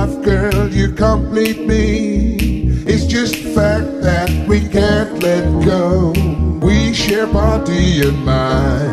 life, girl, you complete me. It's just the fact that we can't let go. We share body and mind.